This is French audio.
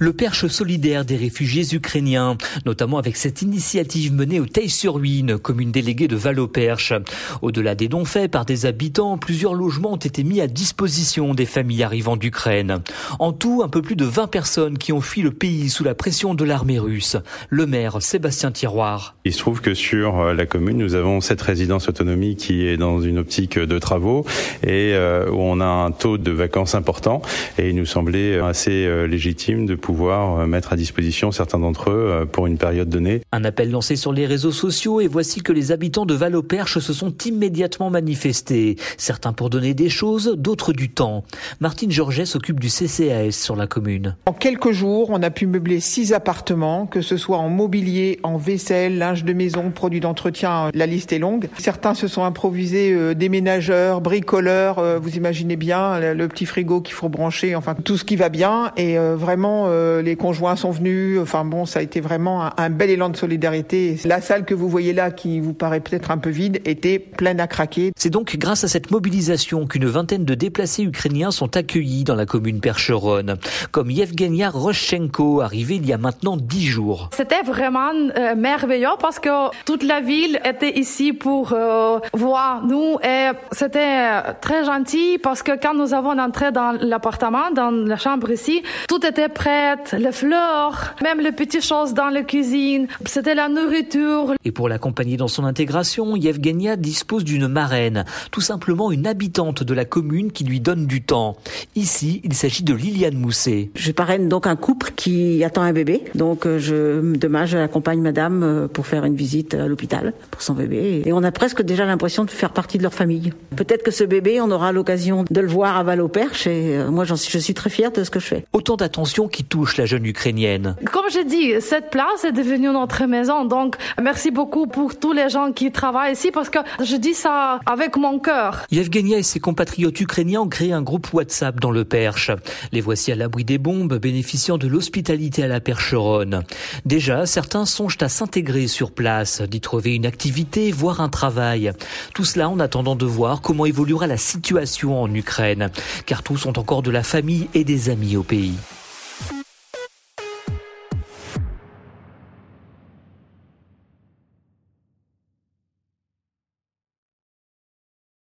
le Perche solidaire des réfugiés ukrainiens, notamment avec cette initiative menée au Teil-sur-Huine, commune déléguée de Val-au-Perche. Au-delà des dons faits par des habitants, plusieurs logements ont été mis à disposition des familles arrivant d'Ukraine. En tout, un peu plus de 20 personnes qui ont fui le pays sous la pression de l'armée russe. Le maire Sébastien Tiroir. Il se trouve que sur euh, la commune, nous avons cette résidence autonomie qui est dans une optique de travaux et euh, où on a un taux de vacances important et il nous semblait assez euh, légitime de pouvoir pouvoir euh, mettre à disposition certains d'entre eux euh, pour une période donnée. Un appel lancé sur les réseaux sociaux et voici que les habitants de Val-au-Perche se sont immédiatement manifestés. Certains pour donner des choses, d'autres du temps. Martine Georget s'occupe du CCAS sur la commune. En quelques jours, on a pu meubler six appartements, que ce soit en mobilier, en vaisselle, linge de maison, produits d'entretien, la liste est longue. Certains se sont improvisés euh, déménageurs, bricoleurs, vous imaginez bien, le petit frigo qu'il faut brancher, enfin tout ce qui va bien et vraiment euh, les conjoints sont venus. Enfin bon, ça a été vraiment un, bel élan de solidarité. La salle que vous voyez là, qui vous paraît peut-être un peu vide, était pleine à craquer. C'est donc grâce à cette mobilisation qu'une vingtaine de déplacés ukrainiens sont accueillis dans la commune Percheronne, comme Yevgenia Roschenko, arrivé il y a maintenant dix jours. C'était vraiment euh, merveilleux parce que toute la ville était ici pour euh, voir nous et c'était très gentil parce que quand nous avons entré dans l'appartement, dans la chambre ici, tout était prêt les fleurs, même les petites choses dans la cuisine. C'était la nourriture. Et pour l'accompagner dans son intégration, Yevgenia dispose d'une marraine, tout simplement une habitante de la commune qui lui donne du temps. Ici, il s'agit de Liliane Mousset. Je parraine donc un couple qui attend un bébé. Donc euh, je, demain, je accompagne madame euh, pour faire une visite à l'hôpital pour son bébé. Et on a presque déjà l'impression de faire partie de leur famille. Peut-être que ce bébé, on aura l'occasion de le voir à Val-au-Perche et euh, moi, je suis très fière de ce que je fais. Autant d'attention qui touche la jeune Ukrainienne. Comme je dis, cette place est devenue notre maison. Donc, merci beaucoup pour tous les gens qui travaillent ici parce que je dis ça avec mon cœur. Yevgenia et ses compatriotes ukrainiens ont créé un groupe WhatsApp dans le Perche. Les voici à l'abri des bombes, bénéficiant de l'hospitalité à la Percheronne. Déjà, certains songent à s'intégrer sur place, d'y trouver une activité, voire un travail. Tout cela en attendant de voir comment évoluera la situation en Ukraine, car tous ont encore de la famille et des amis au pays.